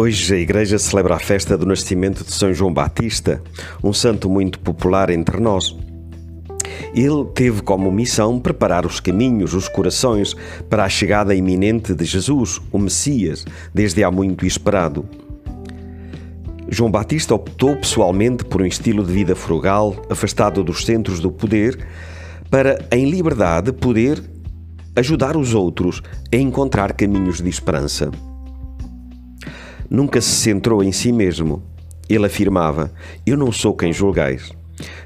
Hoje a Igreja celebra a festa do nascimento de São João Batista, um santo muito popular entre nós. Ele teve como missão preparar os caminhos, os corações para a chegada iminente de Jesus, o Messias, desde há muito esperado. João Batista optou pessoalmente por um estilo de vida frugal, afastado dos centros do poder, para, em liberdade, poder ajudar os outros a encontrar caminhos de esperança nunca se centrou em si mesmo. Ele afirmava: Eu não sou quem julgais.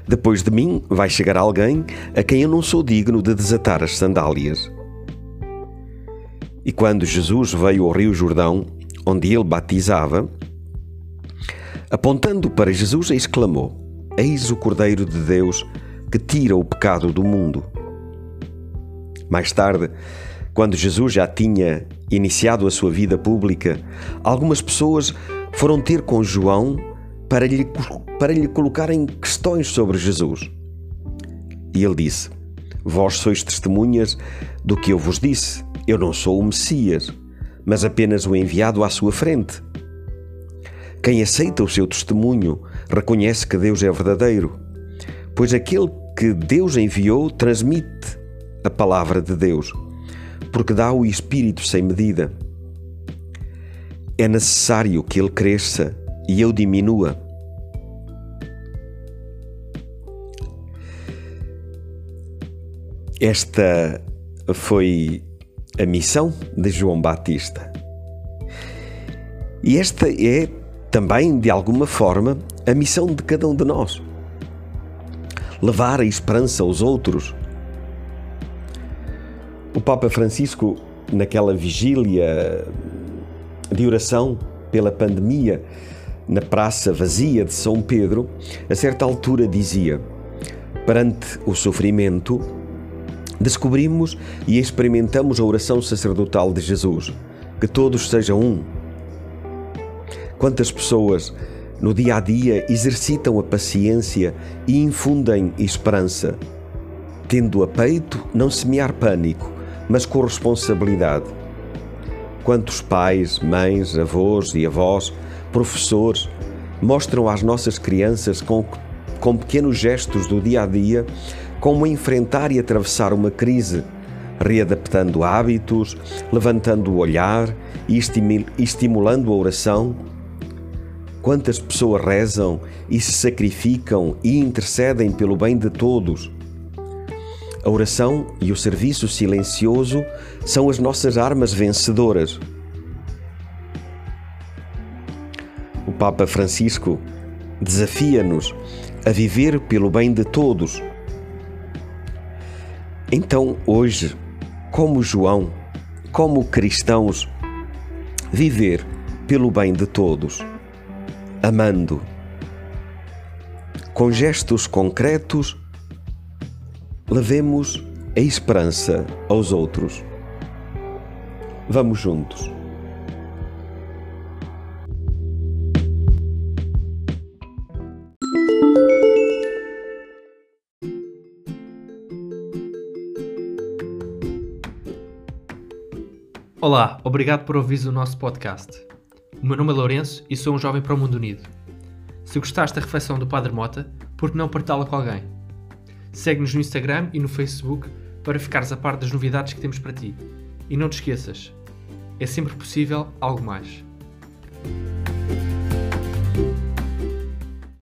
Depois de mim vai chegar alguém a quem eu não sou digno de desatar as sandálias. E quando Jesus veio ao Rio Jordão, onde ele batizava, apontando para Jesus, exclamou: Eis o Cordeiro de Deus que tira o pecado do mundo. Mais tarde, quando Jesus já tinha iniciado a sua vida pública, algumas pessoas foram ter com João para lhe, para lhe colocarem questões sobre Jesus. E ele disse: Vós sois testemunhas do que eu vos disse. Eu não sou o Messias, mas apenas o enviado à sua frente. Quem aceita o seu testemunho reconhece que Deus é verdadeiro, pois aquele que Deus enviou transmite a palavra de Deus porque dá o Espírito sem medida. É necessário que ele cresça e eu diminua. Esta foi a missão de João Batista. E esta é também, de alguma forma, a missão de cada um de nós. Levar a esperança aos outros o Papa Francisco, naquela vigília de oração pela pandemia, na praça vazia de São Pedro, a certa altura dizia: Perante o sofrimento, descobrimos e experimentamos a oração sacerdotal de Jesus, que todos sejam um. Quantas pessoas no dia a dia exercitam a paciência e infundem esperança, tendo a peito não semear pânico, mas com responsabilidade. Quantos pais, mães, avós e avós, professores, mostram às nossas crianças com, com pequenos gestos do dia a dia como enfrentar e atravessar uma crise, readaptando hábitos, levantando o olhar e estimulando a oração. Quantas pessoas rezam e se sacrificam e intercedem pelo bem de todos a oração e o serviço silencioso são as nossas armas vencedoras. O Papa Francisco desafia-nos a viver pelo bem de todos. Então, hoje, como João, como cristãos, viver pelo bem de todos, amando, com gestos concretos levemos a esperança aos outros. Vamos juntos. Olá, obrigado por ouvir o nosso podcast. O meu nome é Lourenço e sou um jovem para o mundo unido. Se gostaste da reflexão do Padre Mota, por que não partilhá-la com alguém? Segue-nos no Instagram e no Facebook para ficares a par das novidades que temos para ti. E não te esqueças, é sempre possível algo mais.